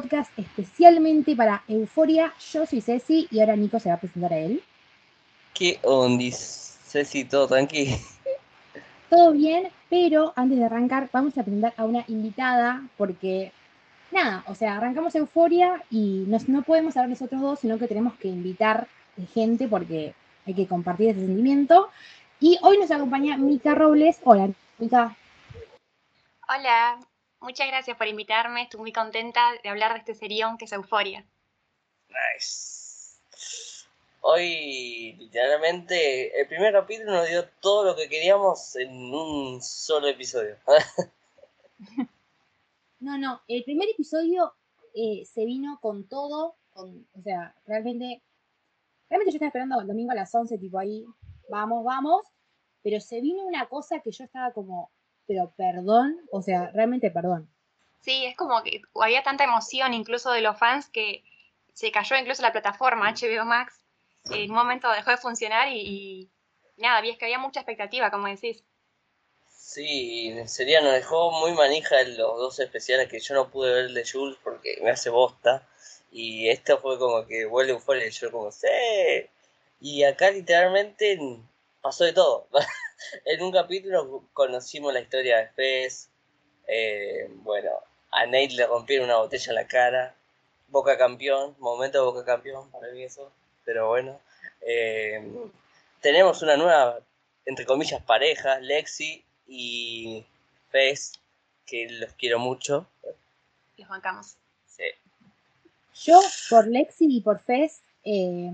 podcast especialmente para Euforia. Yo soy Ceci y ahora Nico se va a presentar a él. ¿Qué onda, Ceci? ¿Todo tranqui? Todo bien, pero antes de arrancar vamos a presentar a una invitada porque, nada, o sea, arrancamos Euforia y no podemos hablar nosotros dos, sino que tenemos que invitar gente porque hay que compartir ese sentimiento. Y hoy nos acompaña Mica Robles. Hola, Mica. Hola, muchas gracias por invitarme. Estoy muy contenta de hablar de este serión que es Euforia. Nice. Hoy, literalmente, el primer capítulo nos dio todo lo que queríamos en un solo episodio. no, no, el primer episodio eh, se vino con todo, con, o sea, realmente, realmente yo estaba esperando el domingo a las 11, tipo ahí, vamos, vamos, pero se vino una cosa que yo estaba como, pero perdón, o sea, realmente perdón. Sí, es como que había tanta emoción incluso de los fans que se cayó incluso la plataforma HBO Max. En un momento dejó de funcionar y, nada, había, que había mucha expectativa, como decís. Sí, serio nos dejó muy manija los dos especiales que yo no pude ver el de Jules porque me hace bosta. Y esto fue como que vuelve un fuera y yo como, sí. Y acá literalmente pasó de todo. en un capítulo conocimos la historia de Fez. Eh, bueno, a Nate le rompieron una botella en la cara. Boca campeón, momento de Boca campeón para mí eso. Pero bueno. Eh, tenemos una nueva, entre comillas, pareja, Lexi y Fez, que los quiero mucho. Los bancamos. Sí. Yo, por Lexi y por Fez, eh,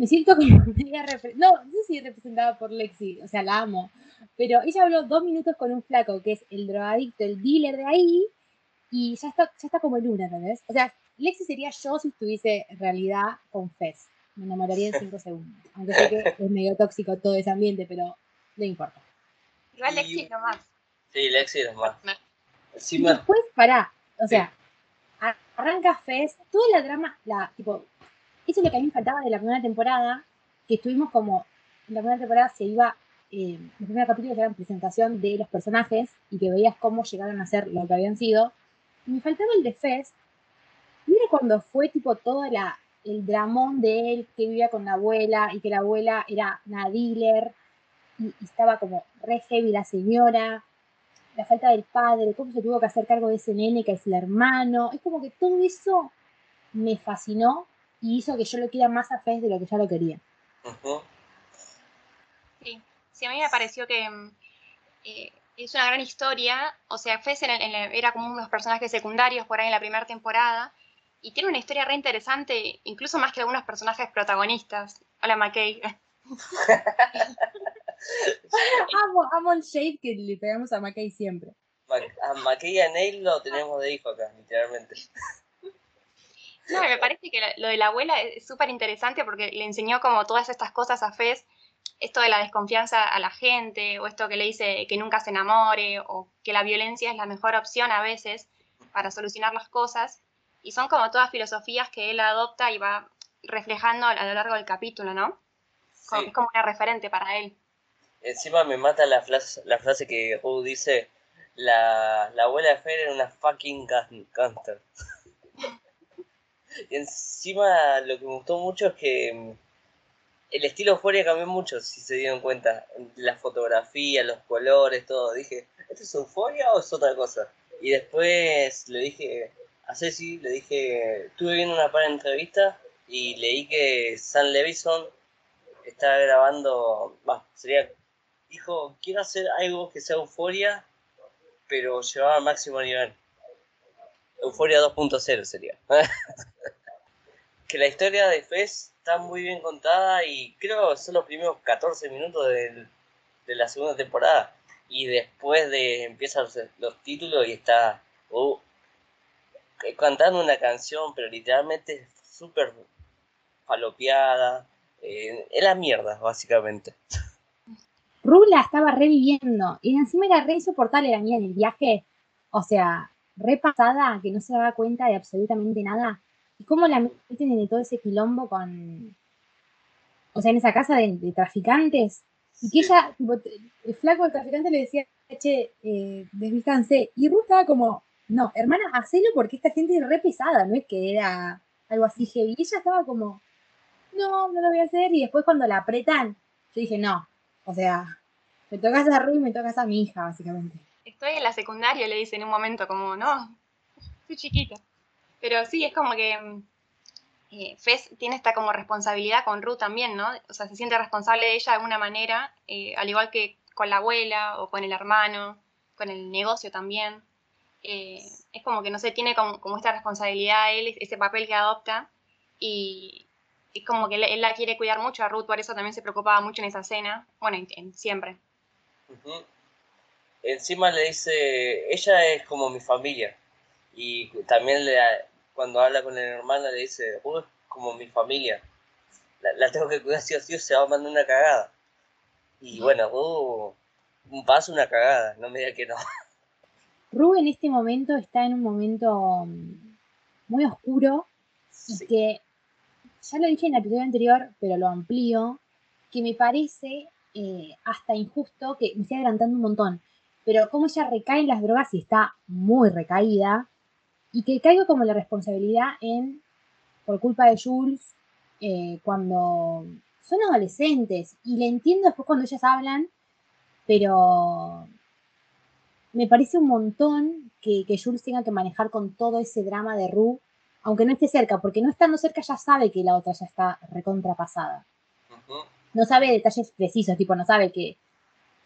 me siento como media no, no sé si representada por Lexi, o sea, la amo, pero ella habló dos minutos con un flaco que es el drogadicto, el dealer de ahí, y ya está, ya está como en una, ¿entendés? O sea, Lexi sería yo si estuviese en realidad con Fez. Me enamoraría en cinco segundos. Aunque sé que es medio tóxico todo ese ambiente, pero no importa. Igual Lexi es más. Sí, Lexi es más. Y después, pará, o sea, arranca Fez, toda la drama, la, tipo, eso es lo que a mí me faltaba de la primera temporada, que estuvimos como, en la primera temporada se iba, eh, los primeros capítulos eran presentación de los personajes y que veías cómo llegaron a ser lo que habían sido. Y me faltaba el de Fest. Mira cuando fue tipo todo la, el dramón de él que vivía con la abuela y que la abuela era una dealer y, estaba como re heavy la señora, la falta del padre, cómo se tuvo que hacer cargo de ese nene que es el hermano. Es como que todo eso me fascinó y hizo que yo lo quiera más a Fez de lo que ya lo quería. Sí, sí, a mí me pareció que mm, eh, es una gran historia. O sea, Fez era, como uno de los personajes secundarios por ahí en la primera temporada. Y tiene una historia re interesante, incluso más que algunos personajes protagonistas. Hola, McKay. amo, amo el shade que le pegamos a McKay siempre. A McKay y a Neil lo tenemos de hijo acá, literalmente. No, me parece que lo de la abuela es súper interesante porque le enseñó como todas estas cosas a Fez, esto de la desconfianza a la gente, o esto que le dice que nunca se enamore, o que la violencia es la mejor opción a veces para solucionar las cosas. Y son como todas filosofías que él adopta y va reflejando a lo largo del capítulo, ¿no? Es como una referente para él. Encima me mata la frase, la frase que Ru dice, la, la abuela de Fer era una fucking gangster. Y encima lo que me gustó mucho es que mm, el estilo Euphoria cambió mucho, si se dieron cuenta. La fotografía, los colores, todo. Dije, ¿esto es Euphoria o es otra cosa? Y después le dije a Ceci, le dije, estuve viendo una par de entrevistas y leí que Sam Levison está grabando, va, sería, dijo, quiero hacer algo que sea Euforia, pero llevaba al máximo nivel. Euforia 2.0 sería. que la historia de Fez está muy bien contada y creo que son los primeros 14 minutos de, la segunda temporada. Y después de empiezan los, títulos y está uh, cantando una canción, pero literalmente súper falopeada. Eh, la mierda, básicamente. Rula estaba reviviendo y encima era re insoportable la mía en el viaje. O sea, repasada, que no se daba cuenta de absolutamente nada. ¿Y cómo la meten en todo ese quilombo con. O sea, en esa casa de, traficantes? Y que ella, tipo, el flaco del traficante le decía, che, eh, desvístanse. Y Ruth estaba como, no, hermana, hacelo porque esta gente es re pesada, no es que era algo así heavy. Y ella estaba como, no, no lo voy a hacer. Y después cuando la apretan, yo dije, no, o sea, me tocas a Rui y me tocas a mi hija, básicamente. Estoy en la secundaria, le dice en un momento, como, no, soy chiquita. Pero sí, es como que mm, eh, Fez tiene esta como responsabilidad con Ruth también, ¿no? O sea, se siente responsable de ella de alguna manera, eh, al igual que con la abuela o con el hermano, con el negocio también. Eh, es como que, no sé, tiene como, esta responsabilidad él, ese papel que adopta y es como que él, la quiere cuidar mucho a Ruth, por eso también se preocupaba mucho en esa escena, bueno, en, siempre. Encima le dice, ella es como mi familia y también le, cuando habla con el hermano le dice, es como mi familia, la, tengo que cuidar si o sí se va a mandar una cagada. Y bueno, uh, un paso, una cagada, no me diga que no. Ru en este momento está en un momento mm, muy oscuro y que, ya lo dije en el episodio anterior, pero lo amplío, que me parece eh, hasta injusto, que me estoy adelantando un montón, pero como ella recae en las drogas y está muy recaída, y que caigo como la responsabilidad en, por culpa de Jules, eh, cuando son adolescentes, y le entiendo después cuando ellas hablan, pero me parece un montón que, Jules tenga que manejar con todo ese drama de Rue, aunque no esté cerca, porque no estando cerca ya sabe que la otra ya está recontrapasada. No sabe detalles precisos, tipo, no sabe que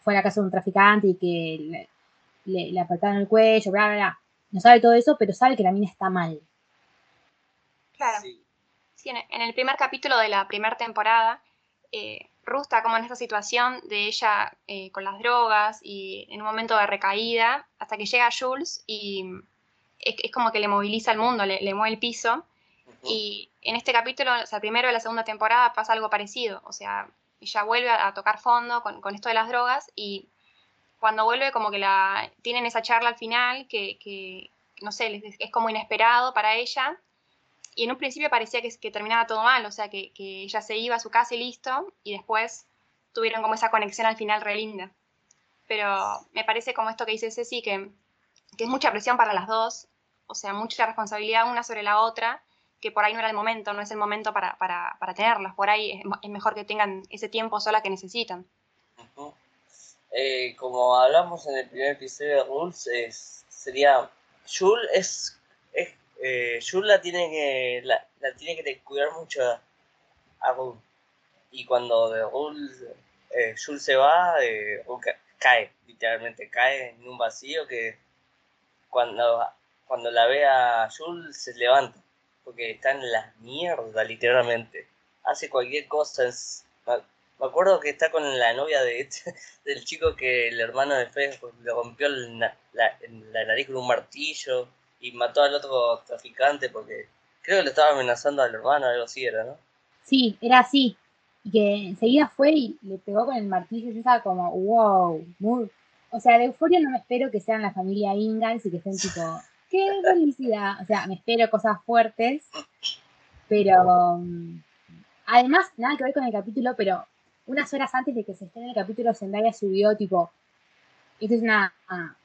fue a la casa de un traficante y que le, le, apretaron el cuello, bla, bla, bla. No sabe todo eso, pero sabe que la mina está mal. Claro. Sí. en el primer capítulo de la primera temporada, eh, Rusta como en esta situación de ella eh, con las drogas y en un momento de recaída, hasta que llega Jules y es, como que le moviliza el mundo, le, mueve el piso. Y en este capítulo, o sea, primero de la segunda temporada pasa algo parecido, o sea, ella vuelve a, tocar fondo con, esto de las drogas y cuando vuelve como que la tienen esa charla al final que, que no sé, es como inesperado para ella y en un principio parecía que, que terminaba todo mal, o sea, que, que, ella se iba a su casa y listo, y después tuvieron como esa conexión al final re linda. Pero me parece como esto que dice Ceci, que, que es mucha presión para las dos, o sea, mucha responsabilidad una sobre la otra, que por ahí no era el momento, no es el momento para, para, para tenerlas, por ahí es, mejor que tengan ese tiempo sola que necesitan. Eh, como hablamos en el primer episodio de Rules, sería, Jules es eh, Jules la tiene que la, tiene que cuidar mucho a Ruth. Y cuando de eh, Jules se va, eh, cae, literalmente cae en un vacío que cuando, cuando la ve a Jules se levanta, porque está en la mierda, literalmente. Hace cualquier cosa. me acuerdo que está con la novia de este, del chico que el hermano de Fe le rompió la, la nariz con un martillo y mató al otro traficante porque creo que le estaba amenazando al hermano, algo así era, ¿no? Sí, era así. Y que enseguida fue y le pegó con el martillo. Yo estaba como, wow, muy... O sea, de euforia no me espero que sean la familia Ingalls y que estén tipo, qué felicidad. O sea, me espero cosas fuertes, pero um, además, nada que ver con el capítulo, pero unas horas antes de que se en el capítulo, Zendaya subió tipo esta es una,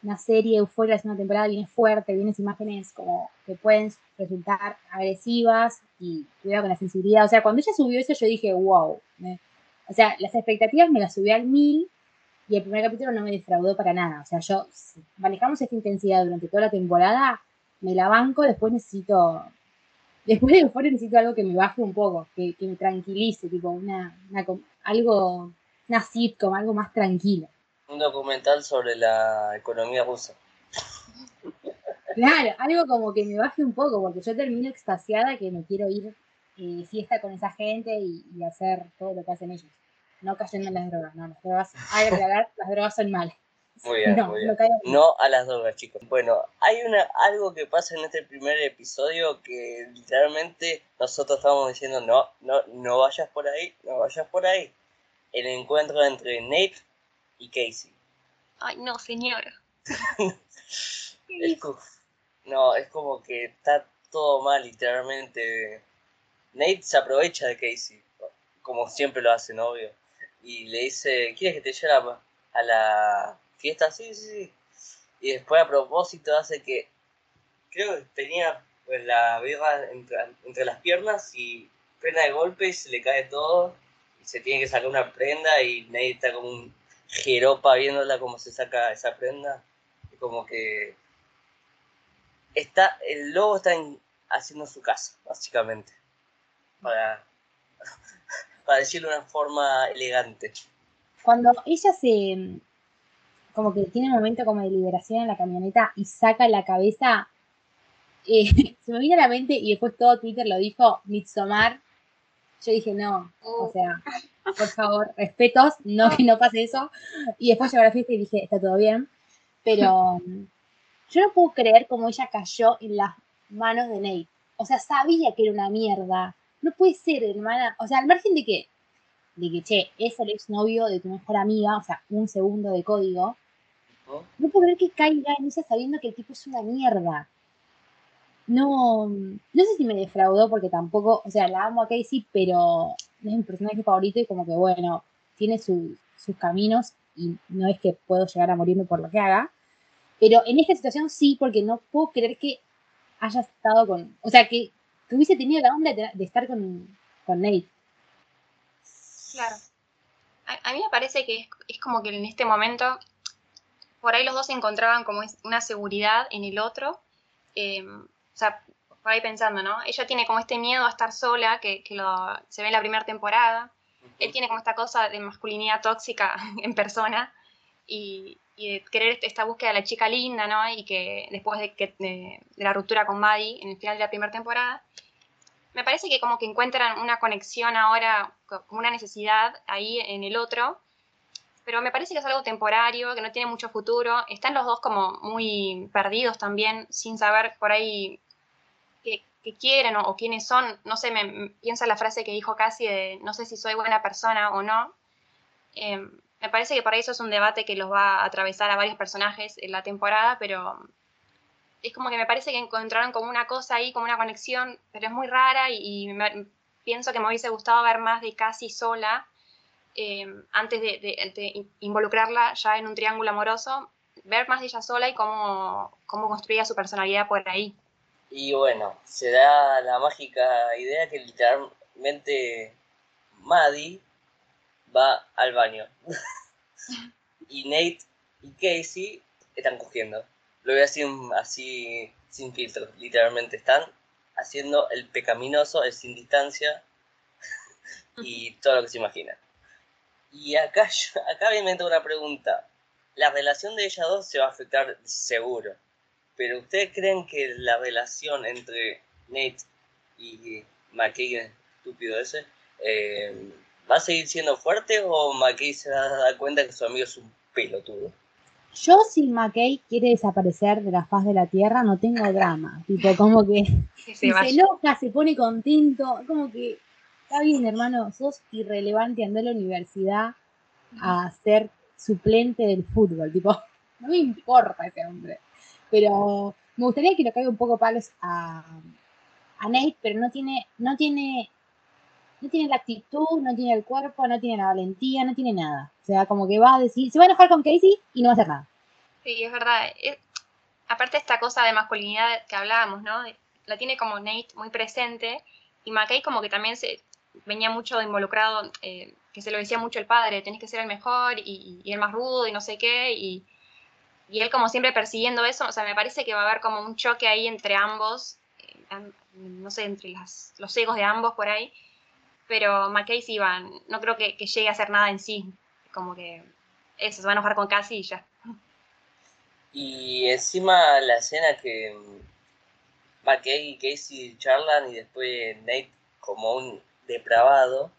una serie euforia, es una temporada, viene fuerte, viene imágenes como que pueden resultar agresivas y cuidado con la sensibilidad. O sea, cuando ella subió eso, yo dije, wow. o sea, las expectativas me las subí al mil y el primer capítulo no me defraudó para nada. O sea, yo, si manejamos esta intensidad durante toda la temporada, me la banco, después necesito, después de euforia necesito algo que me baje un poco, que, me tranquilice, tipo una, una, algo, una sitcom, algo más tranquilo un documental sobre la economía rusa. Claro, algo como que me baje un poco, porque yo termino extasiada que me quiero ir de fiesta con esa gente y, hacer todo lo que hacen ellos. No cayendo en las drogas, no, las drogas, hay que aclarar, las drogas son malas. Muy bien, no, muy bien. No, a las drogas, chicos. Bueno, hay una algo que pasa en este primer episodio que literalmente nosotros estamos diciendo, no, no, no vayas por ahí, no vayas por ahí. El encuentro entre Nate y Casey. Ay, no, señora. es como, no, es como que está todo mal, literalmente. Nate se aprovecha de Casey, como siempre lo hace, obvio. Y le dice, ¿quieres que te lleve a la fiesta? Sí, sí, sí. Y después a propósito hace que creo que tenía pues, la birra entre, las piernas y frena de golpe y se le cae todo y se tiene que sacar una prenda y Nate está como un jeropa viéndola cómo se saca esa prenda. Y como que está, el lobo está haciendo su casa, básicamente. Para, para decirlo de una forma elegante. Cuando ella se como que tiene un momento como de liberación en la camioneta y saca la cabeza, eh, se me viene a la mente y después todo Twitter lo dijo, Midsommar. Yo dije, no, o oh. sea, por favor, respetos, no que no pase eso. Y después llegó a la fiesta y dije, está todo bien. Pero yo no puedo creer cómo ella cayó en las manos de Nate. O sea, sabía que era una mierda. No puede ser, hermana. O sea, al margen de que, de que, che, es el exnovio de tu mejor amiga, o sea, un segundo de código. No puedo creer que caiga en ella sabiendo que el tipo es una mierda no, no sé si me defraudó porque tampoco, o sea, la amo a Casey, pero es mi personaje favorito y como que bueno, tiene sus caminos y no es que puedo llegar a morirme por lo que haga. Pero en esta situación sí, porque no puedo creer que haya estado con, o sea, que, hubiese tenido la onda de, estar con, con, Nate. Claro. A, mí me parece que es, como que en este momento, por ahí los dos se encontraban como una seguridad en el otro. Eh, o sea, por ahí pensando, ¿no? Ella tiene como este miedo a estar sola, que, lo, se ve en la primera temporada. Él tiene como esta cosa de masculinidad tóxica en persona y, de querer esta búsqueda de la chica linda, ¿no? Y que después de, la ruptura con Maddie en el final de la primera temporada, me parece que como que encuentran una conexión ahora, como una necesidad ahí en el otro, pero me parece que es algo temporario, que no tiene mucho futuro. Están los dos como muy perdidos también, sin saber por ahí que quieren o, quiénes son. No sé, me, piensa la frase que dijo casi de no sé si soy buena persona o no. Em, me parece que para eso es un debate que los va a atravesar a varios personajes en la temporada, pero es como que me parece que encontraron como una cosa ahí, como una conexión, pero es muy rara y, pienso que me hubiese gustado ver más de casi sola em, antes de, involucrarla ya en un triángulo amoroso, ver más de ella sola y cómo, cómo construía su personalidad por ahí. Y bueno, se da la mágica idea que literalmente Maddie va al baño. y Nate y Casey están cogiendo. Lo voy a así sin filtro. Literalmente están haciendo el pecaminoso, el sin distancia y todo lo que se imagina. Y acá, acá me invento una pregunta. La relación de ellas dos se va a afectar seguro pero ¿ustedes creen que la relación entre Nate y McKay, estúpido ese, eh, va a seguir siendo fuerte o McKay se va a dar cuenta que su amigo es un pelotudo? Yo, si McKay quiere desaparecer de la faz de la tierra, no tengo drama. Tipo, como que, se, se enoja, se pone contento, como que está bien, hermano, sos irrelevante, andar a la universidad a ser suplente del fútbol. Tipo, no me importa ese hombre. Pero me gustaría que le caiga un poco palos a, a Nate, pero no tiene, no tiene, no tiene la actitud, no tiene el cuerpo, no tiene la valentía, no tiene nada. O sea, como que va a decir, se va a enojar con Casey y no va a hacer nada. Sí, es verdad. aparte esta cosa de masculinidad que hablábamos, ¿no? La tiene como Nate muy presente y McKay como que también se venía mucho involucrado, eh, que se lo decía mucho el padre, tenés que ser el mejor y, el más rudo y no sé qué, y, él como siempre persiguiendo eso, o sea, me parece que va a haber como un choque ahí entre ambos, eh, no sé, entre los egos de ambos por ahí, pero McKay van, no creo que, llegue a hacer nada en sí, como que eso, se va a enojar con Cassie y ya. Y encima la escena que McKay y Casey charlan y después Nate como un depravado,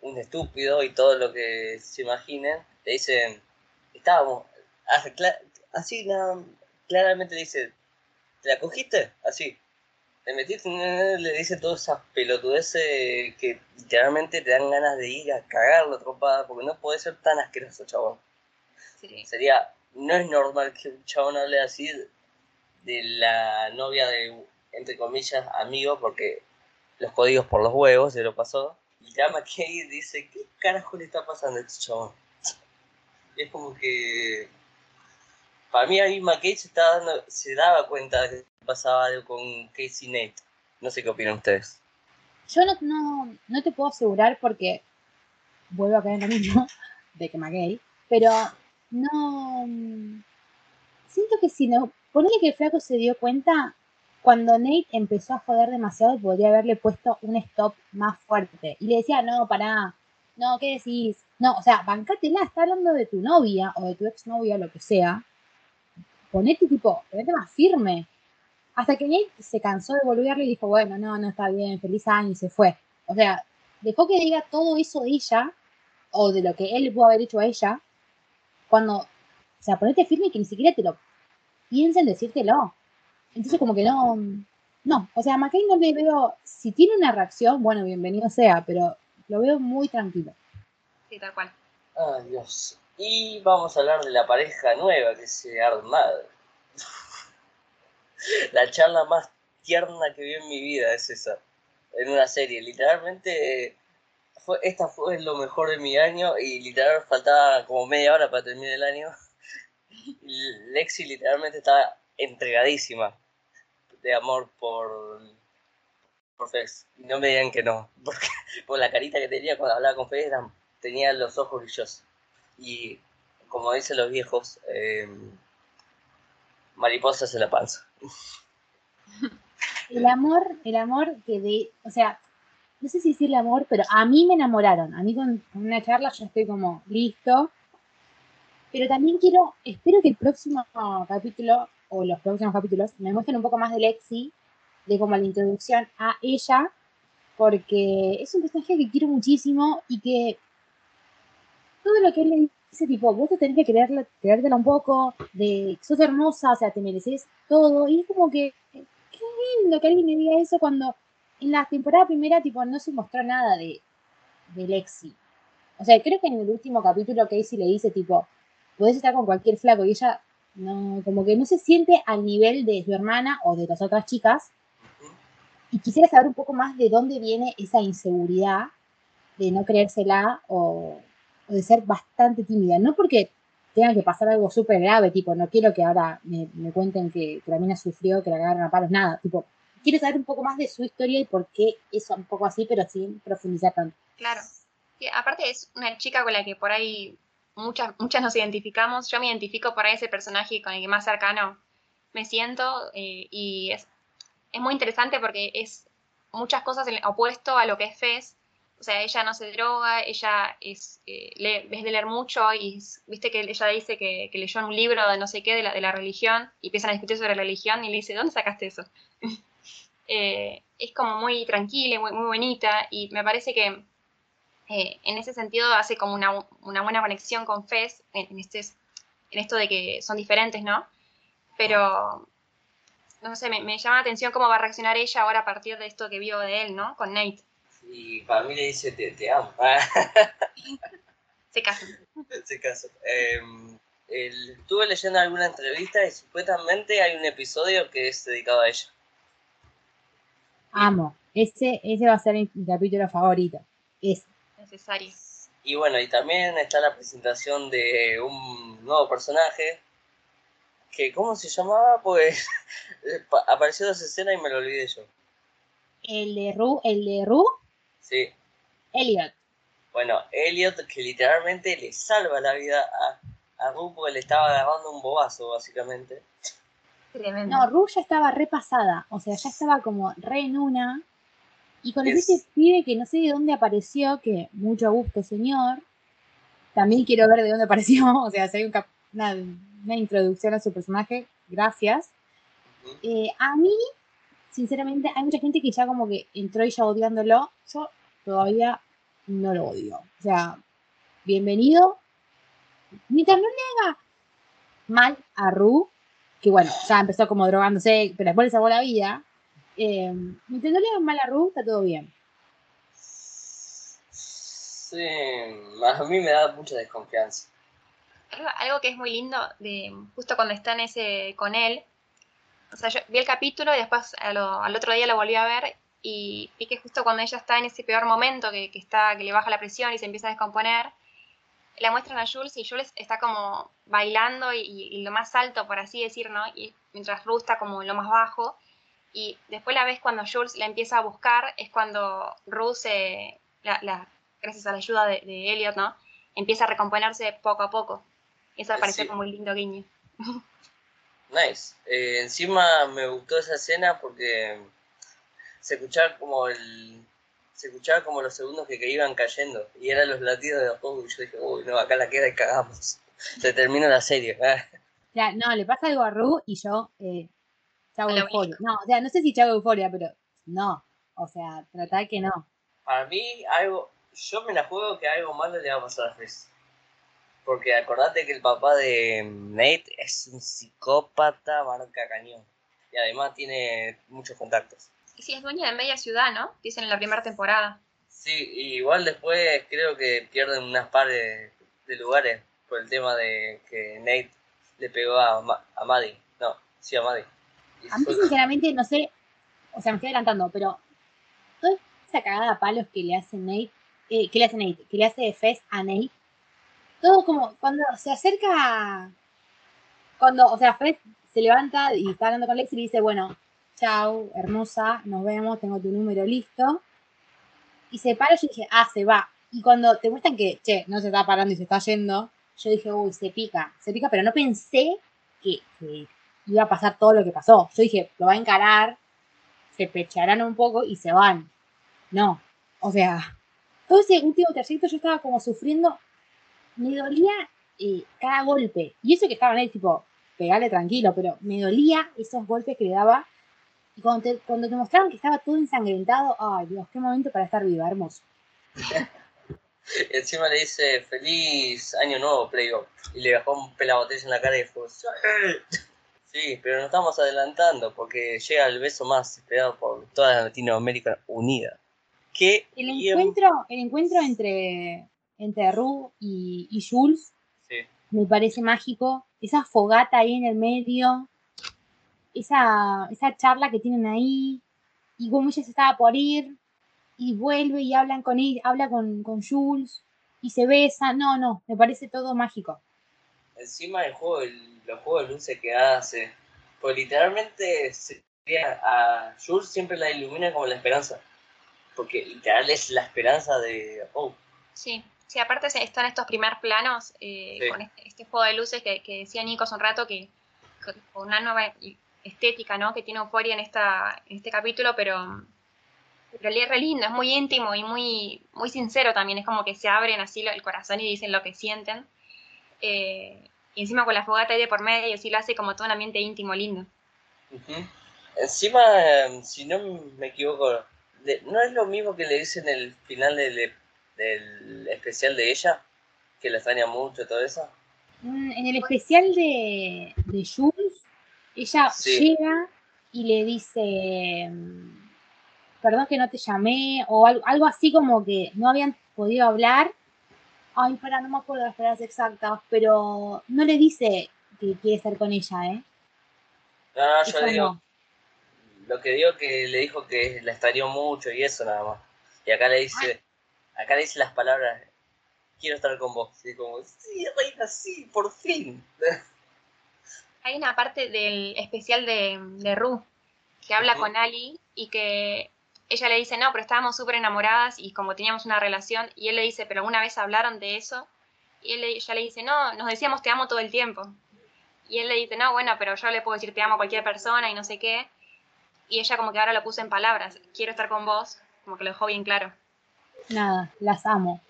un estúpido y todo lo que se imaginen, le dicen, estábamos, así claramente dice, ¿te la cogiste? Así. Metiste, le dice todas esas pelotudeces que literalmente te dan ganas de ir a cagarlo tropada, porque no puede ser tan asqueroso, chabón. Sería, no es normal que un chabón hable así de la novia de, entre comillas, amigo, porque los códigos por los huevos se lo pasó. Y llama que dice, ¿qué carajo le está pasando a este chabón? es como que para mí ahí McKay se, estaba dando, se daba cuenta de pasaba algo con Casey Nate. No sé qué opinan ustedes. Yo no, no, no te puedo asegurar porque vuelvo a caer en lo mismo de que McKay, pero no. Siento que si no. Ponele que flaco se dio cuenta cuando Nate empezó a joder demasiado, podría haberle puesto un stop más fuerte. Y le decía, no, pará, no, ¿qué decís? No, o sea, bancátela, está hablando de tu novia o de tu exnovia, lo que sea. Ponete tipo, ponete más firme. Hasta que Nate se cansó de volverle y dijo, bueno, no, no está bien, feliz año y se fue. O sea, dejó que diga todo eso de ella o de lo que él pudo haber hecho a ella cuando, o sea, ponete firme y que ni siquiera te lo piensen decírtelo. Entonces como que no, no, o sea, a McKay no le veo, si tiene una reacción, bueno, bienvenido sea, pero lo veo muy tranquilo. Sí, tal cual. Ay, Dios. Y vamos a hablar de la pareja nueva que se ha armado. la charla más tierna que vi en mi vida es esa, en una serie. Literalmente, esta fue lo mejor de mi año y literal faltaba como media hora para terminar el año. Lexi literalmente estaba entregadísima de amor por, por Fez. No me digan que no, por la carita que tenía cuando hablaba con Fez tenía los ojos brillosos. Y como dicen los viejos, eh, mariposas en la panza. El amor, el amor que de, o sea, no sé si decirle amor, pero a mí me enamoraron. A mí con, una charla yo estoy como listo. Pero también quiero, espero que el próximo capítulo o los próximos capítulos me muestren un poco más de Lexi, de como la introducción a ella, porque es un personaje que quiero muchísimo y que todo lo que él le dice, tipo, vos te tenés que creértela un poco, de sos hermosa, o sea, te mereces todo, y es como que, qué lindo que alguien le diga eso cuando en la temporada primera, tipo, no se mostró nada de, de Lexi. O sea, creo que en el último capítulo Casey le dice, tipo, podés estar con cualquier flaco, y ella no, como que no se siente al nivel de su hermana o de las otras chicas. Y quisiera saber un poco más de dónde viene esa inseguridad de no creérsela o, de ser bastante tímida. No porque tenga que pasar algo súper grave, tipo, no quiero que ahora me, cuenten que, la mina sufrió, que la agarran a palos, nada. Tipo, quiero saber un poco más de su historia y por qué es un poco así, pero sin profundizar tanto. Claro. aparte es una chica con la que por ahí muchas, muchas nos identificamos. Yo me identifico por ahí ese personaje con el que más cercano me siento eh, y es, es, muy interesante porque es muchas cosas opuesto a lo que es Fez. O sea, ella no se droga, ella es, eh, lee, de leer mucho y viste que ella dice que, que, leyó un libro de no sé qué de la, de la religión y empiezan a discutir sobre la religión y le dice, ¿dónde sacaste eso? Eh, es como muy tranquila, muy, muy bonita y me parece que eh, en ese sentido hace como una, buena conexión con Fez en, este, en esto de que son diferentes, ¿no? Pero, no sé, me, llama la atención cómo va a reaccionar ella ahora a partir de esto que vio de él, ¿no? Con Nate. Y para mí le dice, te, te amo. Se casan. Se casan. Em, estuve leyendo alguna entrevista y supuestamente hay un episodio que es dedicado a ella. Amo. Ese, ese va a ser mi capítulo favorito. Es necesario. Y bueno, y también está la presentación de un nuevo personaje que, ¿cómo se llamaba? Pues apareció de esa escena y me lo olvidé yo. ¿El de Ru? ¿El de Ru? Sí. Elliot. Bueno, Elliot que literalmente le salva la vida a, a Ru porque le estaba agarrando un bobazo, básicamente. Tremendo. No, Ru ya estaba repasada, o sea, ya estaba como re en una y con ese pibe que no sé de dónde apareció, que mucho gusto, señor. También quiero ver de dónde apareció, o sea, si hay una, introducción a su personaje, gracias. Eh, a mí, sinceramente, hay mucha gente que ya como que entró y ya odiándolo. Yo todavía no lo odio. O sea, bienvenido. Mientras no le haga mal a Ru, que bueno, ya empezó como drogándose, pero después le salvó la vida. Eh, mientras no le hagan mal a Ru, está todo bien. Sí, a mí me da mucha desconfianza. Algo, que es muy lindo, de justo cuando está en ese con él, o sea, yo vi el capítulo y después al otro día lo volví a ver y vi que justo cuando ella está en ese peor momento, que, está, que le baja la presión y se empieza a descomponer, la muestran a Jules y Jules está como bailando y, lo más alto, por así decir, ¿no? Y mientras Ru está como lo más bajo. Y después la vez cuando Jules la empieza a buscar es cuando Ru se, la, gracias a la ayuda de, de, Elliot, ¿no? Empieza a recomponerse poco a poco. Eso me eh, parece como un lindo guiño. Nice. Eh, encima me gustó esa escena porque se escuchaba como el se escuchaba como los segundos que, iban cayendo y eran los latidos de Ru y yo dije, uy, no, acá la queda y cagamos. Se termina la serie. Ya, no, le pasa algo a Ru y yo eh, chavo euforia. No, o sea, no sé si chavo euforia, pero no. O sea, tratar que no. Para mí, algo, yo me la juego que algo malo le va a pasar a Frizz. Porque acordate que el papá de Nate es un psicópata marca cañón. Y además tiene muchos contactos. Y sí, es dueña de media ciudad, ¿no? Dicen en la primera temporada. Sí, igual después creo que pierden unas pares de lugares por el tema de que Nate le pegó a, a Maddie. No, sí, a Maddie. a mí, sinceramente, no sé, o sea, me estoy adelantando, pero toda esa cagada a palos que le hace Nate, eh, que le hace Nate, que le hace Fez a Nate, todo como cuando se acerca, cuando, o sea, Fred se levanta y está hablando con Lexi y dice, bueno, chao, hermosa, nos vemos, tengo tu número listo. Y se para, yo dije, ah, se va. Y cuando te muestran que, che, no se está parando y se está yendo, yo dije, uy, se pica, se pica, pero no pensé que, iba a pasar todo lo que pasó. Yo dije, lo va a encarar, se pecharán un poco y se van. No, o sea, todo ese último trayecto yo estaba como sufriendo me dolía eh, cada golpe. Y eso que estaban ahí, tipo, pegarle tranquilo, pero me dolía esos golpes que le daba. Y cuando te, cuando te mostraron que estaba todo ensangrentado, ay Dios, qué momento para estar viva, hermoso. encima le dice, feliz año nuevo, Playo. Y le bajó un pelabotella en la cara y fue, sí, pero nos estamos adelantando porque llega el beso más esperado por toda Latinoamérica unida. Que el encuentro, el encuentro entre entre Ru y, Jules. Me parece mágico. Esa fogata ahí en el medio. Esa, esa charla que tienen ahí. Y como ella se estaba por ir. Y vuelve y hablan con él, habla con, Jules. Y se besa. No, no, me parece todo mágico. Encima el juego, el, los juegos de luces que hace. Pues literalmente a Jules siempre la ilumina como la esperanza. Porque literal es la esperanza de oh. Sí. Sí, aparte están estos primer planos eh, con este, este, juego de luces que, decía Nico hace un rato que, con una nueva estética, ¿no? Que tiene euforia en esta en este capítulo, pero realidad es re lindo, es muy íntimo y muy muy sincero también. Es como que se abren así el corazón y dicen lo que sienten. Eh, y encima con la fogata ahí de por medio, sí lo hace como todo un ambiente íntimo lindo. Encima, em, si no me equivoco, no es lo mismo que le dicen el final del del especial de ella, que la extraña mucho, todo eso? Mm, en el especial de, de Jules, ella llega y le dice, perdón que no te llamé, o algo, así como que no habían podido hablar. Ay, para, no me acuerdo las palabras exactas, pero no le dice que quiere estar con ella, ¿eh? No, no, yo le digo, lo que digo que le dijo que la extrañó mucho y eso nada más. Y acá le dice, acá dice las palabras, quiero estar con vos. Y como, sí, reina, sí, por fin. Hay una parte del especial de, de Ru que habla con Ali y que ella le dice, no, pero estábamos súper enamoradas y como teníamos una relación, y él le dice, pero una vez hablaron de eso, y él, ella le dice, no, nos decíamos te amo todo el tiempo. Y él le dice, no, bueno, pero yo le puedo decir te amo a cualquier persona y no sé qué. Y ella como que ahora lo puso en palabras, quiero estar con vos, como que lo dejó bien claro nada, las amo.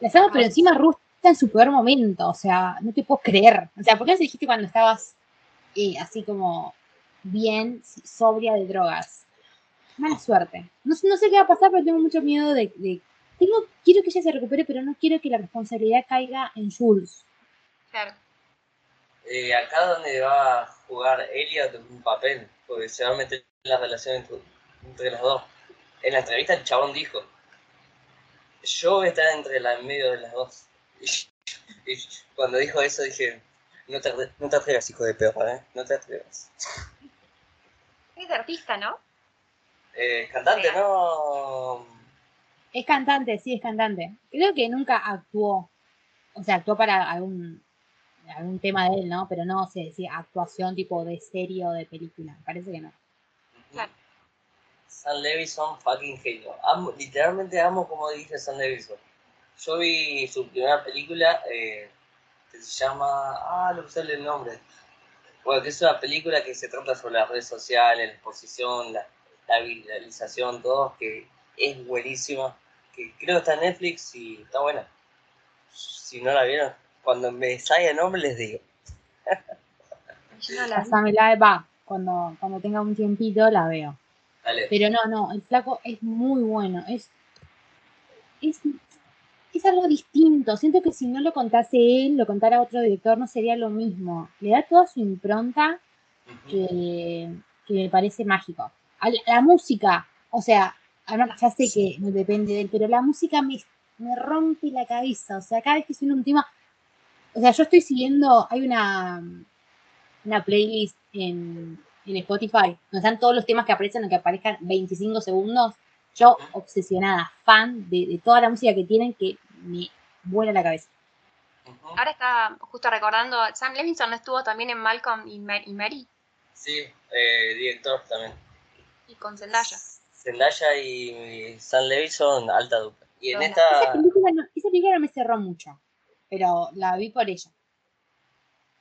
Las amo, pero encima Ruth está en su peor momento, o sea, no te puedo creer. O sea, ¿por qué no dijiste cuando estabas eh, así como bien, sobria de drogas? Mala suerte. No, no, sé qué va a pasar, pero tengo mucho miedo de, tengo, quiero que ella se recupere, pero no quiero que la responsabilidad caiga en Jules. Claro. Eh, acá donde va a jugar Elliot un papel, porque se va a meter en la relación entre, entre las dos. En la entrevista el chabón dijo, yo voy a estar entre la en medio de las dos. Y, cuando dijo eso dije, no te, no te atrevas, hijo de perra, ¿eh? No te atrevas. Es artista, ¿no? Eh, cantante, ¿no? Es cantante, sí, es cantante. Creo que nunca actuó. o sea, actuó para algún, algún tema de él, ¿no? Pero no sé si actuación tipo de serie o de película, me parece que no. Claro. Sam Levinson, fucking genio. Amo, literalmente amo como dice Sam Levinson. Yo vi su primera película eh, que se llama. Ah, no sé el nombre. Bueno, que es una película que se trata sobre las redes sociales, la exposición, la, la viralización, todo, que es buenísima. Que creo que está en Netflix y está buena. Si no la vieron, cuando me salga el nombre les digo. Yo no la va, cuando, cuando tenga un tiempito la veo. Dale. Pero no, no, el flaco es muy bueno. Es, es, es algo distinto. Siento que si no lo contase él, lo contara otro director, no sería lo mismo. Le da toda su impronta que, que me parece mágico. A la, la música, o sea, ya sé que no depende de él, pero la música me, me rompe la cabeza. O sea, cada vez que suena un tema. O sea, yo estoy siguiendo. Hay una, una playlist en, en Spotify donde están todos los temas que aparecen, aunque aparezcan 25 segundos. Yo, obsesionada, fan de, de toda la música que tienen, que me vuela la cabeza. Ahora está justo recordando, Sam Levinson estuvo también en Malcolm y, Ma- y Mary Sí, eh, director también. y con Zendaya. Zendaya y Sam Levinson, alta dupla. Y en Hola. Esa esta, película, no, esa película no me cerró mucho, pero la vi por ella.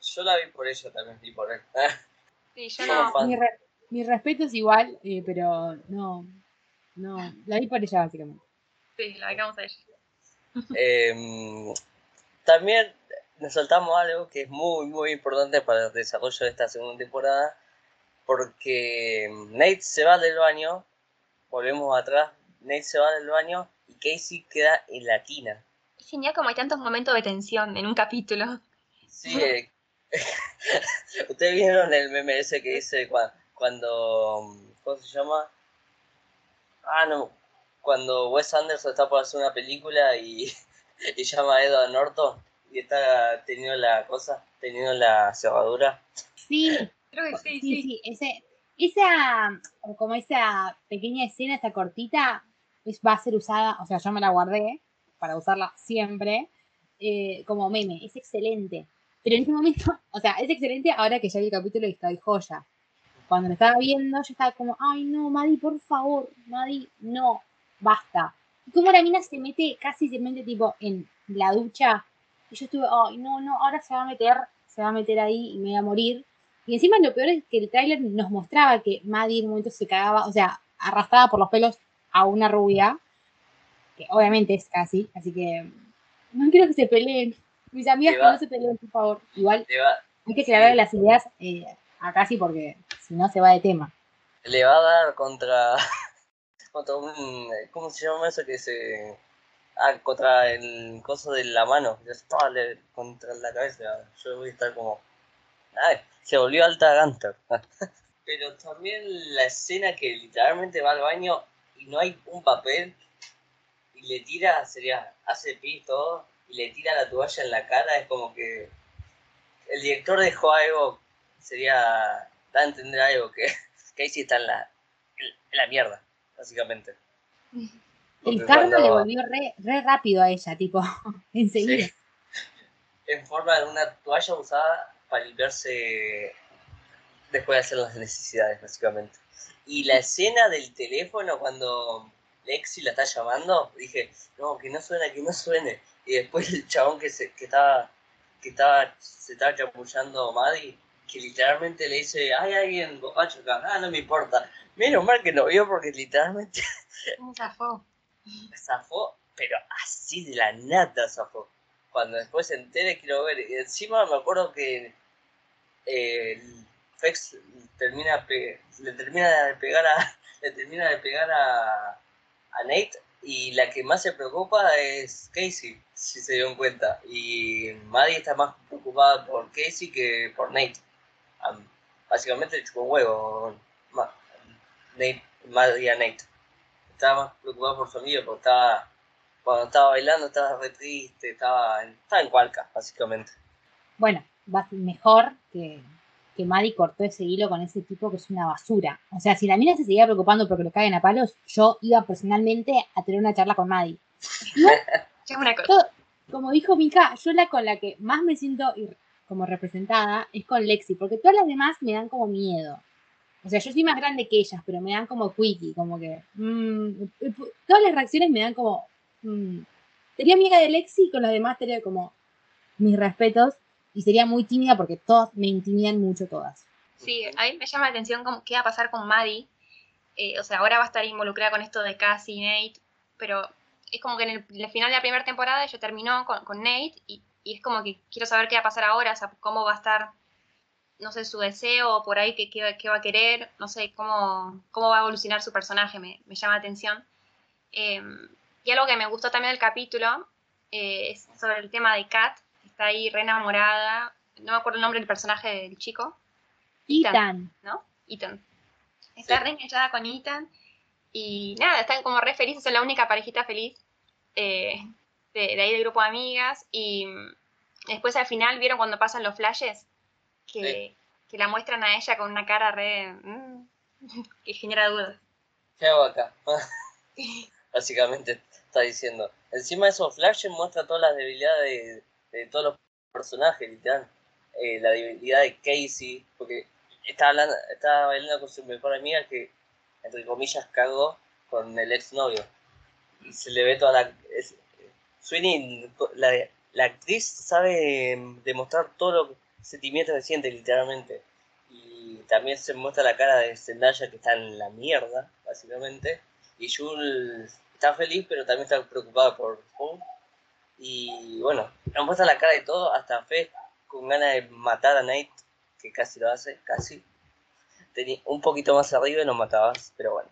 yo la vi por ella también, vi por él. Sí, yo no. Mi, re- mi respeto es igual, eh, pero no, no, la vi por ella básicamente. Sí, la dejamos a ella. Em, también nos saltamos algo que es muy, muy importante para el desarrollo de esta segunda temporada, porque Nate se va del baño, volvemos atrás, Nate se va del baño y Casey queda en la tina. Es genial como hay tantos momentos de tensión en un capítulo. Sí, eh, ustedes vieron el meme ese que dice cua- cuando, ¿cómo se llama? Ah, no, cuando Wes Anderson está por hacer una película y, y llama a Edward Norton y está teniendo la cosa, teniendo la cerradura. Sí, Creo que sí, sí, ese, esa, como esa pequeña escena, esa cortita, es, va a ser usada, o sea, yo me la guardé para usarla siempre, eh, como meme, es excelente. Pero en ese momento, o sea, es excelente ahora que ya vi el capítulo y está de joya. Cuando lo estaba viendo, yo estaba como, ay no, Madi, por favor, Madi, no, basta. Y como la mina se mete, casi se mete tipo en la ducha, y yo estuve, ay no, no, ahora se va a meter, se va a meter ahí y me voy a morir. Y encima lo peor es que el tráiler nos mostraba que Maddie en un momento se cagaba, o sea, arrastraba por los pelos a una rubia, que obviamente es casi, así que no quiero que se peleen. Mis amigas que va- no se peleen, por favor. Igual va, hay que aclarar las ideas eh, a casi porque si no se va de tema. le va a dar contra, contra un, ¿cómo se llama eso que se... Ah, contra el coso de la mano, contra la cabeza. Yo voy a estar como... Ay, se volvió alta Gunter. Pero también la escena que literalmente va al baño y no hay un papel y le tira, sería, hace pis todo y le tira la toalla en la cara, es como que el director dejó algo, sería, da a entender algo, que Casey está en la, en la mierda, básicamente. El karma le cuando- volvió re, re rápido a ella, tipo, enseguida. Sí. En forma de una toalla usada para limpiarse después de hacer las necesidades, básicamente. Y la escena del teléfono cuando Lexi la está llamando, dije, no, que no suene, que no suene. Y después el chabón que se, que estaba, que estaba, se estaba chapullando Maddie, que literalmente le dice, hay alguien borracho acá, ah, no me importa. Menos mal que no vio porque literalmente ¿Cómo zafó? zafó, pero así de la nata zafó. Cuando después se entere quiero ver. Y encima me acuerdo que eh, Fex termina le termina de pegar a le termina de pegar a, a Nate y la que más se preocupa es Casey, si se dieron cuenta. Y Maddie está más preocupada por Casey que por Nate. Am- básicamente le chupó un huevo Ma- Nate, a Nate estaba más preocupado por su amigo porque estaba cuando estaba bailando estaba re triste estaba en, estaba en Cualca básicamente Bueno, va mejor que, que Maddie cortó ese hilo con ese tipo que es una basura. O sea, si la mina se seguía preocupando porque lo caguen a palos, yo iba personalmente a tener una charla con Maddie. Ya una cosa. Todo, como dijo Mika, yo la con la que más me siento como representada es con Lexi, porque todas las demás me dan como miedo. O sea, yo soy más grande que ellas, pero me dan como quickie, como que. Mm, todas las reacciones me dan como. Mm. Sería amiga de Lexi y con las demás sería como mis respetos. Y sería muy tímida porque todas me intimidan mucho todas. Sí, a mí me llama la atención cómo, qué va a pasar con Maddie. Eh, o sea, ahora va a estar involucrada con esto de Cassie y Nate, pero es como que en el, final de la primera temporada ella terminó con, con Nate y, y, es como que quiero saber qué va a pasar ahora, o sea, cómo va a estar no sé, su deseo por ahí, qué, qué, va a querer, no sé, cómo, cómo va a evolucionar su personaje, me, llama la atención. Em, y algo que me gustó también del capítulo eh, es sobre el tema de Kat, que está ahí re enamorada, no me acuerdo el nombre del personaje del chico. Ethan. ¿No? Ethan. Está re enganchada con Ethan y nada, están como re felices, son la única parejita feliz eh, de, de ahí del grupo de amigas y después al final, ¿vieron cuando pasan los flashes? que, la muestran a ella con una cara re. Mm, que genera dudas. ¿Qué hago acá? Básicamente está diciendo. Encima de esos flashes muestra todas las debilidades de, todos los personajes, literal. Eh, la debilidad de Casey, porque estaba, hablando, estaba bailando con su mejor amiga que, entre comillas, cagó con el exnovio. Y se le ve toda la. Es, Sweeney, la, actriz sabe demostrar todo lo que sentimientos se siente literalmente. Y también se muestra la cara de Zendaya que está en la mierda, básicamente. Y Jules está feliz, pero también está preocupado por Paul. Y bueno, nos muestra la cara de todo, hasta Fe con ganas de matar a Nate, que casi lo hace, casi. Tenía un poquito más arriba y lo matabas, pero bueno.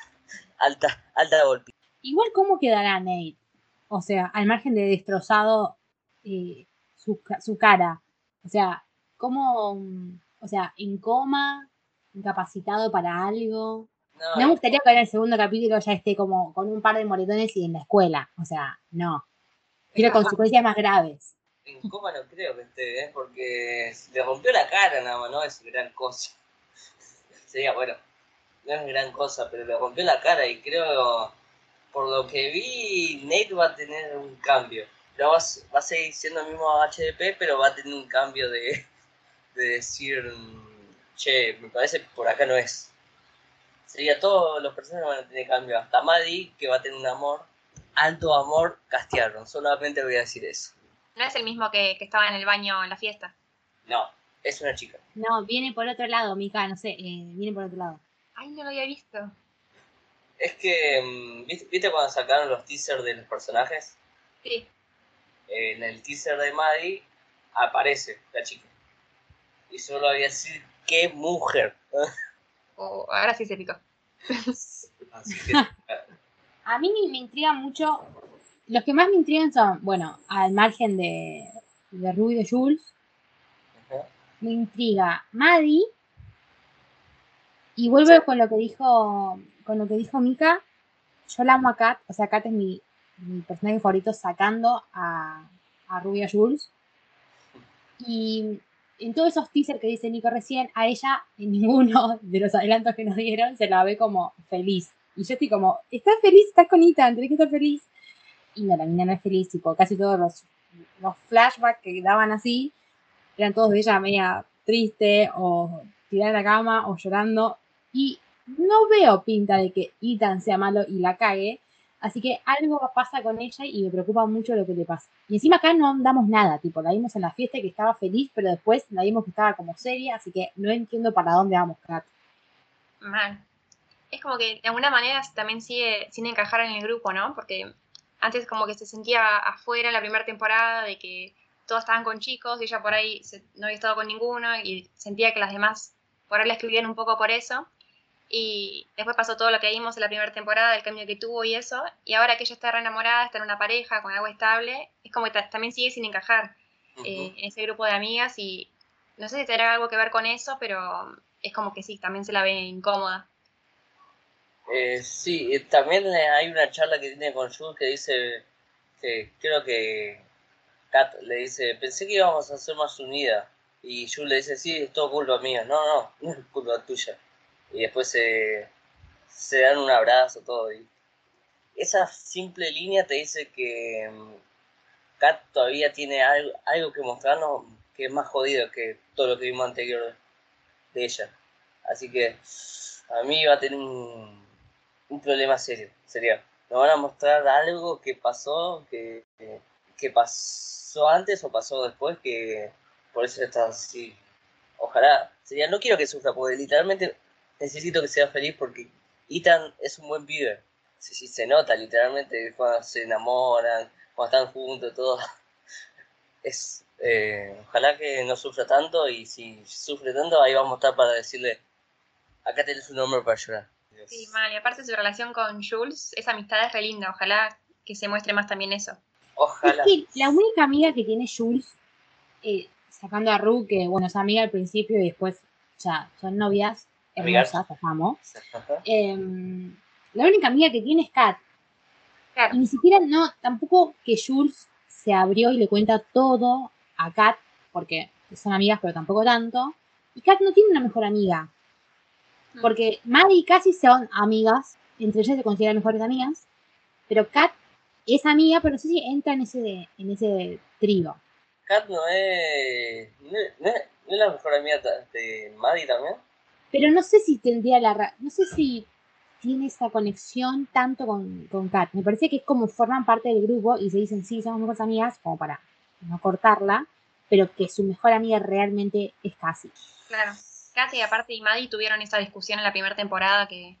alta, alta golpe. Igual, ¿cómo quedará Nate? O sea, al margen de destrozado eh, su, su cara. O sea, ¿cómo, o sea, en coma, incapacitado para algo? No, me gustaría que en el segundo capítulo ya esté como con un par de moretones y en la escuela. O sea, no. Quiero consecuencias más graves. En coma no creo que esté, ¿eh? porque le rompió la cara nada más, no es gran cosa. Sería bueno, no es gran cosa, pero le rompió la cara y creo, por lo que vi, Nate va a tener un cambio va, a seguir siendo el mismo HDP, pero va a tener un cambio de, decir, che, me parece por acá no es. Sería todos los personajes van a tener cambio, hasta Maddie, que va a tener un amor, alto amor, castearon, solamente voy a decir eso. No es el mismo que, estaba en el baño en la fiesta. No, es una chica. No, viene por otro lado, Mika, no sé, eh, viene por otro lado. Ay, no lo había visto. Es que, mm, ¿viste cuando sacaron los teasers de los personajes? Sí en el teaser de Maddie aparece la chica. Y solo había decir, ¡qué mujer! Oh, ahora sí se picó. A mí me, intriga mucho. Los que más me intrigan son, bueno, al margen de, de Ruby de Jules, me intriga Maddie. Y vuelvo con lo que dijo con lo que dijo Mika. Yo la amo a Kat, o sea, Kat es mi, mi personaje favorito sacando a, a Rubia Jules. Y en todos esos teasers que dice Nico recién, a ella en ninguno de los adelantos que nos dieron se la ve como feliz. Y yo estoy como, ¿estás feliz? ¿Estás con Ethan? Tenés que estar feliz. Y no, la niña no es feliz, tipo, casi todos los, los flashbacks que daban así, eran todos de ella media triste o tirada en la cama o llorando. Y no veo pinta de que Ethan sea malo y la cague, Así que algo pasa con ella y me preocupa mucho lo que le pasa. Y encima acá no andamos nada, tipo, la vimos en la fiesta que estaba feliz, pero después la vimos que estaba como seria, así que no entiendo para dónde vamos, Kat. Mal. Es como que de alguna manera también sigue sin encajar en el grupo, ¿no? Porque antes como que se sentía afuera en la primera temporada de que todos estaban con chicos y ella por ahí no había estado con ninguno y sentía que las demás por ahí la escribían un poco por eso. Y después pasó todo lo que vimos en la primera temporada, el cambio que tuvo y eso. Y ahora que ella está re enamorada, está en una pareja con algo estable, es como que también sigue sin encajar eh, en ese grupo de amigas. Y no sé si tendrá algo que ver con eso, pero es como que sí, también se la ve incómoda. Eh, sí, también hay una charla que tiene con Jules que dice que creo que Kat le dice, pensé que íbamos a ser más unidas. Y Jules le dice, sí, es todo culpa mía. No, no, no es culpa tuya y después se, se dan un abrazo, todo. Y esa simple línea te dice que, Kat todavía tiene algo, algo que mostrarnos que es más jodido que todo lo que vimos anterior de ella. Así que a mí va a tener un, un problema serio, sería. Nos van a mostrar algo que pasó, que, que pasó antes o pasó después, que por eso está así. Ojalá, sería, no quiero que sufra, porque literalmente necesito que sea feliz porque Ethan es un buen pibe. Si, se nota literalmente cuando se enamoran, cuando están juntos, todo. Es, eh, ojalá que no sufra tanto y si sufre tanto, ahí vamos a estar para decirle, acá tenés un hombre para llorar. Sí, mal, y aparte su relación con Jules, esa amistad es re linda, ojalá que se muestre más también eso. Ojalá. Es que la única amiga que tiene Jules, eh, sacando a Ru, que bueno, es amiga al principio y después ya son novias, hermosas, amo. Em, la única amiga que tiene es Kat. Y ni siquiera, no, tampoco que Jules se abrió y le cuenta todo a Kat, porque son amigas, pero tampoco tanto. Y Kat no tiene una mejor amiga. Mm. Porque Maddie y Cassie son amigas, entre ellas se consideran mejores amigas, pero Kat es amiga, pero no sé si entra en ese, en ese trío. Kat no es, no, es, la mejor amiga de Maddie también. Pero no sé si tendría la... No sé si tiene esa conexión tanto con, con Kat. Me parece que es como forman parte del grupo y se dicen, sí, somos mejores amigas, como para no cortarla, pero que su mejor amiga realmente es Cassie. Claro. Cassie, aparte, y Maddie tuvieron esa discusión en la primera temporada, que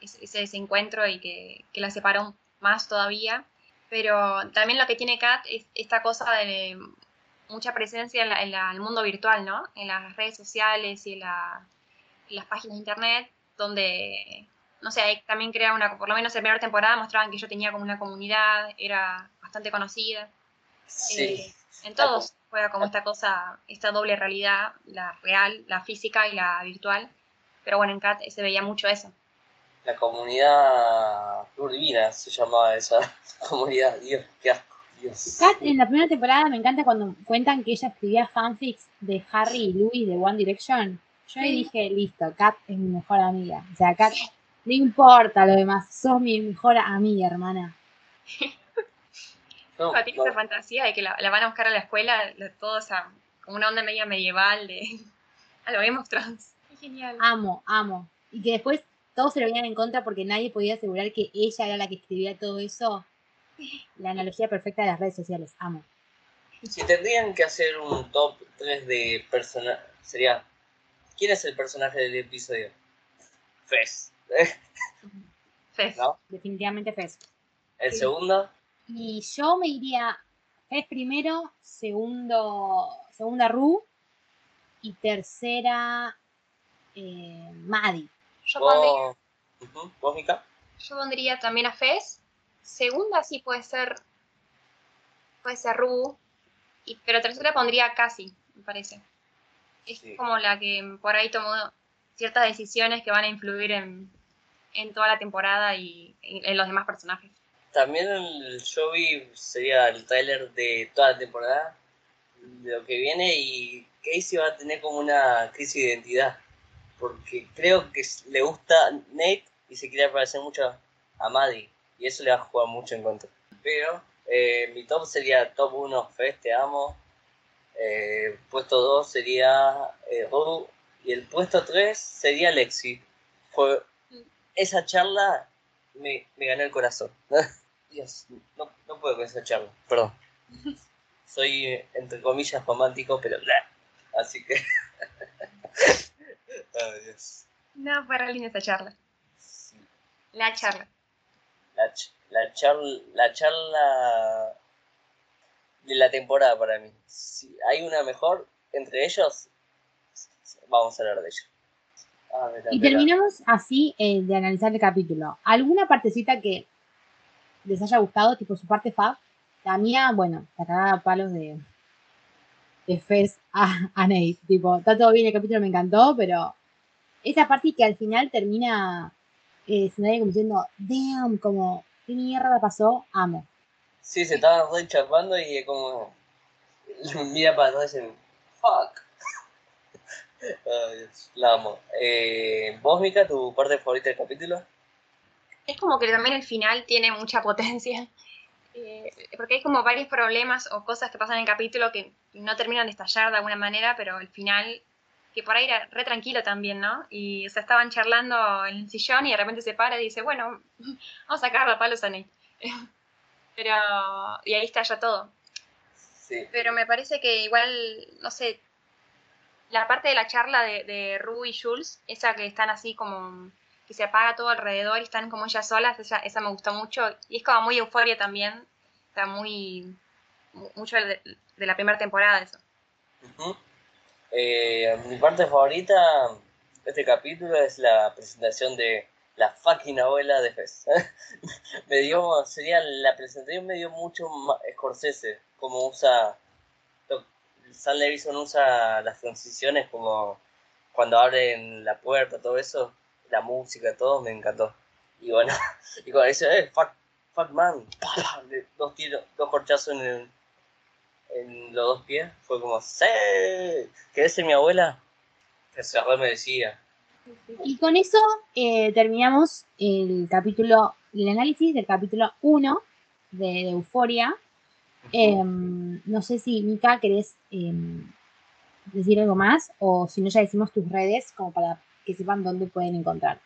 ese desencuentro y que, que la separó más todavía. Pero también lo que tiene Kat es esta cosa de mucha presencia en, el mundo virtual, ¿no? En las redes sociales y en, en las páginas de internet, donde no sé, también crea una, por lo menos en la primera temporada mostraban que yo tenía como una comunidad, era bastante conocida. Sí. Eh, en todos juega como esta cosa, esta doble realidad, la real, la física y la virtual. Pero bueno, en Cat se veía mucho eso. La comunidad divina se llamaba esa comunidad, Dios, qué asco. Dios. Kat en la primera temporada me encanta cuando cuentan que ella escribía fanfics de Harry y Louis de One Direction. Yo ahí dije, listo, Kat es mi mejor amiga. O sea, Kat no importa lo demás, sos mi mejor amiga, hermana. No, tiene esa fantasía de que la, van a buscar a la escuela, todos a, como una onda media medieval de a lo Game of Thrones. genial. Amo, amo. Y que después todos se lo venían en contra porque nadie podía asegurar que ella era la que escribía todo eso. La analogía perfecta de las redes sociales, amo. Si tendrían que hacer un top 3 de personajes, sería, ¿quién es el personaje del episodio? Fez. Fez. Definitivamente Fez. ¿El segundo? Y yo me iría Fez primero, segundo, segunda Ru y tercera eh, Maddie. Yo pondría, ¿Vos, Mika? Yo pondría también a Fez. Segunda sí puede ser puede ser Ru, y, pero tercera pondría casi, me parece. Es como la que por ahí tomó ciertas decisiones que van a influir en, en toda la temporada y en, los demás personajes. También el show sería el trailer de toda la temporada, de lo que viene, y Casey va a tener como una crisis de identidad, porque creo que le gusta Nate y se quiere parecer mucho a Maddie, y eso le va a jugar mucho en contra. Pero eh, mi top sería top 1, Fest, te amo. Eh, puesto 2 sería eh, y el puesto 3 sería Lexi. Fue, esa charla me, me ganó el corazón. Dios, no, no, puedo con esa charla, perdón. Soy, entre comillas, romántico, pero... Así que... oh, Dios. No, fue linda esa charla. La charla. La, la, charla, la charla de la temporada para mí. Si hay una mejor entre ellos, vamos a hablar de ello. Ah, y terminamos así eh, de analizar el capítulo. ¿Alguna partecita que les haya gustado, tipo su parte fab? La mía, bueno, sacaba palos de, de Fez a, a Nate. Tipo, está todo bien, el capítulo me encantó, pero esa parte que al final termina eh, como diciendo, damn, como, ¿qué mierda pasó? Amo. Sí, se estaban re chapando y como mira para atrás y dicen, fuck. la amo. Eh, ¿Vos, Mika, tu parte favorita del capítulo? Es como que también el final tiene mucha potencia. Eh, porque hay como varios problemas o cosas que pasan en el capítulo que no terminan de estallar de alguna manera, pero al final, que por ahí era re tranquilo también, ¿no? Y se estaban charlando en el sillón y de repente se para y dice, bueno, vamos a sacar la palos a. pero, y ahí estalla todo. Sí. Pero me parece que igual, no sé, la parte de la charla de, de Ru y Jules, esa que están así como que se apaga todo alrededor y están como ellas solas, esa, esa me gustó mucho. Y es como muy euforia también. Está muy. mucho de, de la primera temporada eso. Eh, mi parte favorita de este capítulo es la presentación de la fucking abuela de Fez. me dio, sería la presentación me dio mucho Scorsese, como usa, Sam Levinson usa las transiciones como cuando abren la puerta, todo eso, la música, todo, me encantó. Y bueno, y cuando dice, eh, fuck, fuck man, dos tiros, dos corchazos en el, en los dos pies, fue como, sí, ¿querés ser mi abuela? Que se me decía. Y con eso eh, terminamos el capítulo, el análisis del capítulo 1 de, de Euforia. Em, no sé si, Mika, querés em, decir algo más o si no, ya decimos tus redes como para que sepan dónde pueden encontrarte.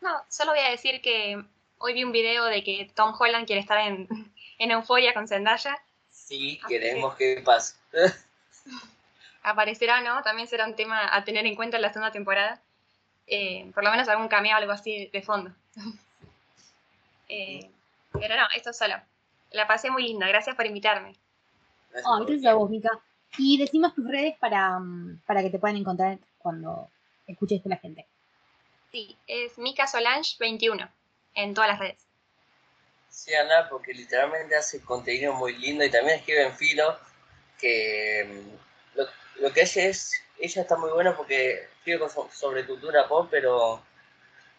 No, solo voy a decir que hoy vi un video de que Tom Holland quiere estar en, en Euforia con Zendaya. Sí, queremos que pase. Aparecerá, ¿no? También será un tema a tener en cuenta en la segunda temporada. Eh, por lo menos algún cameo o algo así de fondo. Eh, pero no, esto solo. La pasé muy linda, gracias por invitarme. Gracias Oh, gracias a vos, Mika. Y decimos tus redes para, mm, para que te puedan encontrar cuando escuche esto la gente. Sí, es Mika Solange 21 en todas las redes. Sí, Ana, porque literalmente hace contenido muy lindo y también escribe en filo que mm, lo, lo que ella es, ella está muy buena porque sobre cultura pop, pero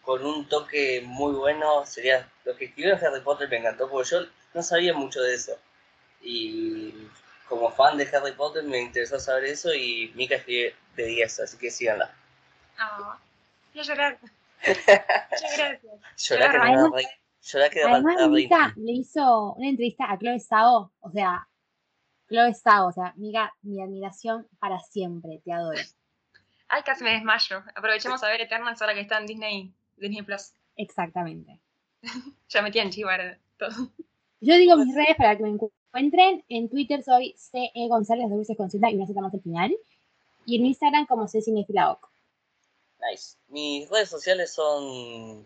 con un toque muy bueno. Sería lo que escribió Harry Potter me encantó porque yo no sabía mucho de eso. Y como fan de Harry Potter me interesó saber eso y Mika escribe de 10, así que síganla. Ah, voy a llorar. Muchas gracias. Llorá que, Además- llorá que Además, Mika le hizo una entrevista a Chloe Sao. O sea, Chloe Sao, o sea, Mika, mi admiración para siempre. Te adoro. Ay, casi me desmayo. Aprovechemos a ver Eternals ahora que está en Disney, Disney Plus. Exactamente. Ya metí en chivar todo. Yo digo mis redes para que me encuentren. En Twitter soy CE González, dos veces con Z y Z más al final. Y en Instagram como C Cinefilaoc. Nice. Mis redes sociales son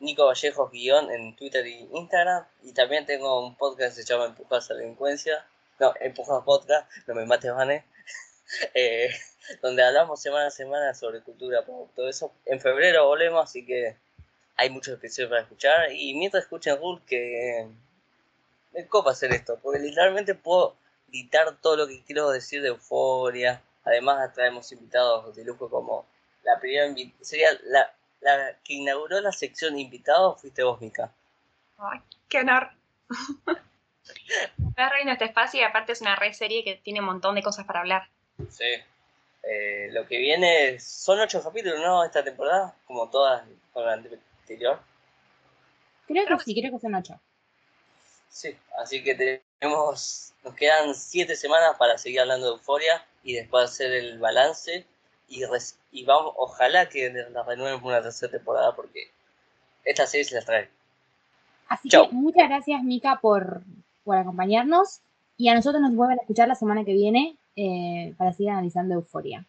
Nico Vallejos guion en Twitter y Instagram. Y también tengo un podcast que se llama Empujadas a la Delincuencia. No, Empujadas Podcast, no me mates, Vane. Eh, donde hablamos semana a semana sobre cultura pop, todo eso. En febrero volvemos, así que hay muchos episodios para escuchar. Y mientras escuchen Rule, que me copa hacer esto, porque literalmente puedo editar todo lo que quiero decir de euforia. Además, traemos invitados de lujo como la primera sería la, la que inauguró la sección invitados fuiste vos, Mica. Ay, qué honor. Me reino este espacio y aparte es una red serie que tiene un montón de cosas para hablar. Sí. Eh, lo que viene son ocho capítulos, ¿no? Esta temporada, como todas con la anterior. Creo que que sí, creo que son ocho. Sí, así que tenemos, nos quedan siete semanas para seguir hablando de Euforia y después hacer el balance y, res- y vamos, ojalá que la renueven por una tercera temporada porque esta serie se las trae. Así Chau. que muchas gracias, Mika, por, por acompañarnos. Y a nosotros nos vuelven a escuchar la semana que viene eh, para seguir analizando Euforia.